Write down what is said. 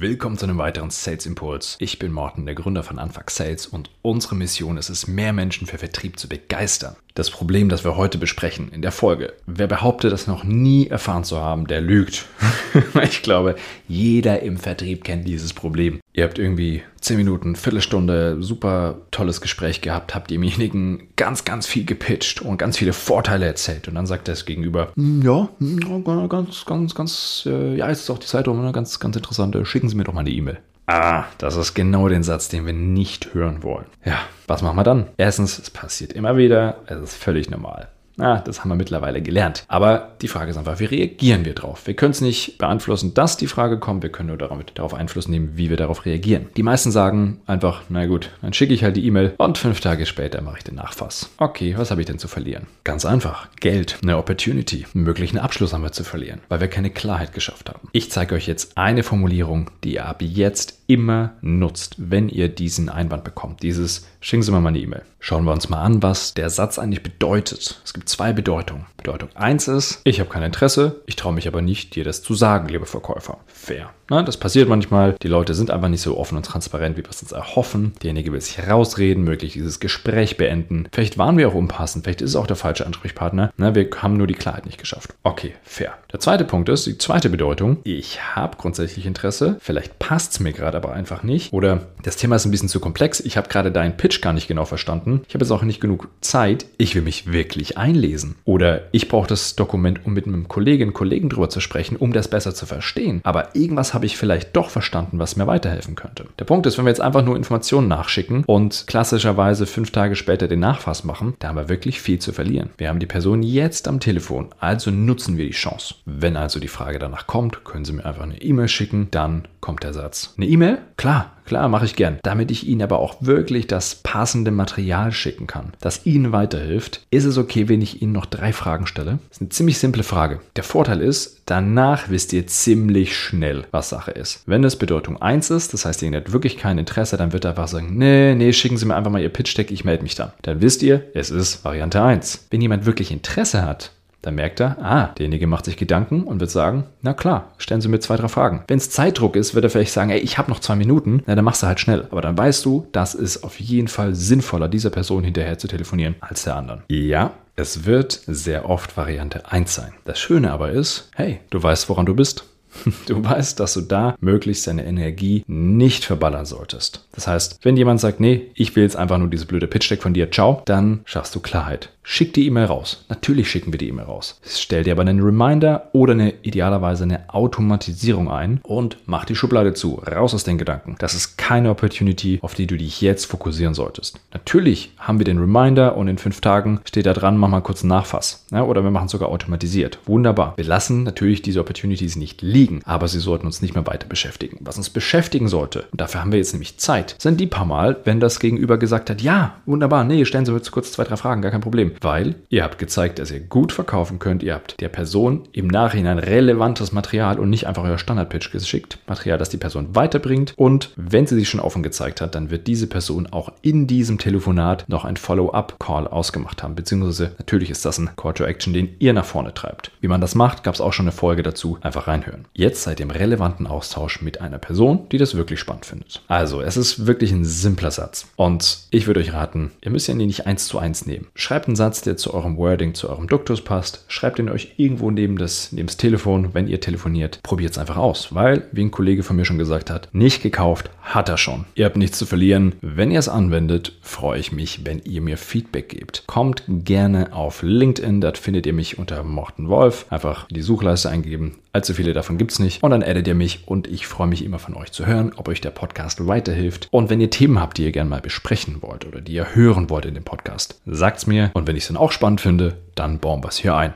Willkommen zu einem weiteren Sales Impuls. Ich bin Morten, der Gründer von Anfang Sales und unsere Mission ist es, mehr Menschen für Vertrieb zu begeistern. Das Problem, das wir heute besprechen in der Folge. Wer behauptet, das noch nie erfahren zu haben, der lügt. ich glaube, jeder im Vertrieb kennt dieses Problem. Ihr habt irgendwie 10 Minuten, Viertelstunde, super tolles Gespräch gehabt, habt demjenigen ganz, ganz viel gepitcht und ganz viele Vorteile erzählt. Und dann sagt das Gegenüber, "Hm, ja, hm, ganz, ganz, ganz, äh, ja, jetzt ist auch die Zeit rum, ne? ganz, ganz interessant, äh, schicken Sie mir doch mal eine E-Mail. Ah, das ist genau den Satz, den wir nicht hören wollen. Ja, was machen wir dann? Erstens, es passiert immer wieder, es ist völlig normal. Na, das haben wir mittlerweile gelernt. Aber die Frage ist einfach, wie reagieren wir drauf? Wir können es nicht beeinflussen, dass die Frage kommt. Wir können nur darauf Einfluss nehmen, wie wir darauf reagieren. Die meisten sagen einfach, na gut, dann schicke ich halt die E-Mail und fünf Tage später mache ich den Nachfass. Okay, was habe ich denn zu verlieren? Ganz einfach. Geld, eine Opportunity, einen möglichen Abschluss haben wir zu verlieren, weil wir keine Klarheit geschafft haben. Ich zeige euch jetzt eine Formulierung, die ihr ab jetzt immer nutzt, wenn ihr diesen Einwand bekommt. Dieses, schicken Sie mir mal eine E-Mail. Schauen wir uns mal an, was der Satz eigentlich bedeutet. Es gibt zwei Bedeutungen. Bedeutung 1 ist, ich habe kein Interesse, ich traue mich aber nicht, dir das zu sagen, liebe Verkäufer. Fair. Na, das passiert manchmal. Die Leute sind einfach nicht so offen und transparent, wie wir es uns erhoffen. Derjenige will sich herausreden, möglich dieses Gespräch beenden. Vielleicht waren wir auch unpassend, vielleicht ist es auch der falsche Ansprechpartner. Na, wir haben nur die Klarheit nicht geschafft. Okay, fair. Der zweite Punkt ist, die zweite Bedeutung, ich habe grundsätzlich Interesse, vielleicht passt es mir gerade aber einfach nicht. Oder das Thema ist ein bisschen zu komplex, ich habe gerade deinen Pitch gar nicht genau verstanden. Ich habe jetzt auch nicht genug Zeit, ich will mich wirklich einlesen. Oder ich brauche das Dokument, um mit einem Kolleginnen Kollegen drüber zu sprechen, um das besser zu verstehen. Aber irgendwas habe ich vielleicht doch verstanden, was mir weiterhelfen könnte. Der Punkt ist, wenn wir jetzt einfach nur Informationen nachschicken und klassischerweise fünf Tage später den Nachfass machen, da haben wir wirklich viel zu verlieren. Wir haben die Person jetzt am Telefon, also nutzen wir die Chance. Wenn also die Frage danach kommt, können Sie mir einfach eine E-Mail schicken, dann kommt der Satz. Eine E-Mail? Klar, klar, mache ich gern. Damit ich Ihnen aber auch wirklich das passende Material schicken kann, das Ihnen weiterhilft, ist es okay, wenn ich Ihnen noch drei Fragen stelle? Das ist eine ziemlich simple Frage. Der Vorteil ist, danach wisst ihr ziemlich schnell, was Sache ist. Wenn es Bedeutung 1 ist, das heißt, ihr hat wirklich kein Interesse, dann wird er einfach sagen, nee, nee, schicken Sie mir einfach mal Ihr Pitch-Deck, ich melde mich dann. Dann wisst ihr, es ist Variante 1. Wenn jemand wirklich Interesse hat, dann merkt er, ah, derjenige macht sich Gedanken und wird sagen, na klar, stellen Sie mir zwei, drei Fragen. Wenn es Zeitdruck ist, wird er vielleicht sagen, ey, ich habe noch zwei Minuten, na, dann machst du halt schnell. Aber dann weißt du, das ist auf jeden Fall sinnvoller, dieser Person hinterher zu telefonieren, als der anderen. Ja, es wird sehr oft Variante 1 sein. Das Schöne aber ist, hey, du weißt, woran du bist. Du weißt, dass du da möglichst deine Energie nicht verballern solltest. Das heißt, wenn jemand sagt, nee, ich will jetzt einfach nur diese blöde Pitch-Deck von dir, ciao, dann schaffst du Klarheit. Schick die E-Mail raus. Natürlich schicken wir die E-Mail raus. Stell dir aber einen Reminder oder eine idealerweise eine Automatisierung ein und mach die Schublade zu. Raus aus den Gedanken. Das ist keine Opportunity, auf die du dich jetzt fokussieren solltest. Natürlich haben wir den Reminder und in fünf Tagen steht da dran, mach mal kurz einen Nachfass. Ja, oder wir machen es sogar automatisiert. Wunderbar. Wir lassen natürlich diese Opportunities nicht liegen, aber sie sollten uns nicht mehr weiter beschäftigen. Was uns beschäftigen sollte, und dafür haben wir jetzt nämlich Zeit, sind die paar Mal, wenn das Gegenüber gesagt hat, ja, wunderbar, nee, stellen Sie jetzt kurz zwei, drei Fragen, gar kein Problem weil ihr habt gezeigt, dass ihr gut verkaufen könnt. Ihr habt der Person im Nachhinein relevantes Material und nicht einfach euer Standard-Pitch geschickt. Material, das die Person weiterbringt. Und wenn sie sich schon offen gezeigt hat, dann wird diese Person auch in diesem Telefonat noch ein Follow-up-Call ausgemacht haben. Beziehungsweise natürlich ist das ein Call to Action, den ihr nach vorne treibt. Wie man das macht, gab es auch schon eine Folge dazu. Einfach reinhören. Jetzt seid ihr im relevanten Austausch mit einer Person, die das wirklich spannend findet. Also, es ist wirklich ein simpler Satz. Und ich würde euch raten, ihr müsst ihn nicht eins zu eins nehmen. Schreibt einen Satz, der zu eurem Wording, zu eurem Duktus passt. Schreibt ihn euch irgendwo neben das, neben das Telefon, wenn ihr telefoniert. Probiert es einfach aus, weil, wie ein Kollege von mir schon gesagt hat, nicht gekauft hat er schon. Ihr habt nichts zu verlieren. Wenn ihr es anwendet, freue ich mich, wenn ihr mir Feedback gebt. Kommt gerne auf LinkedIn, dort findet ihr mich unter Morten Wolf. Einfach die Suchleiste eingeben. Allzu viele davon gibt es nicht. Und dann addet ihr mich und ich freue mich immer von euch zu hören, ob euch der Podcast weiterhilft. Und wenn ihr Themen habt, die ihr gerne mal besprechen wollt oder die ihr hören wollt in dem Podcast, sagt es mir. Und wenn ich es dann auch spannend finde, dann bauen wir es hier ein.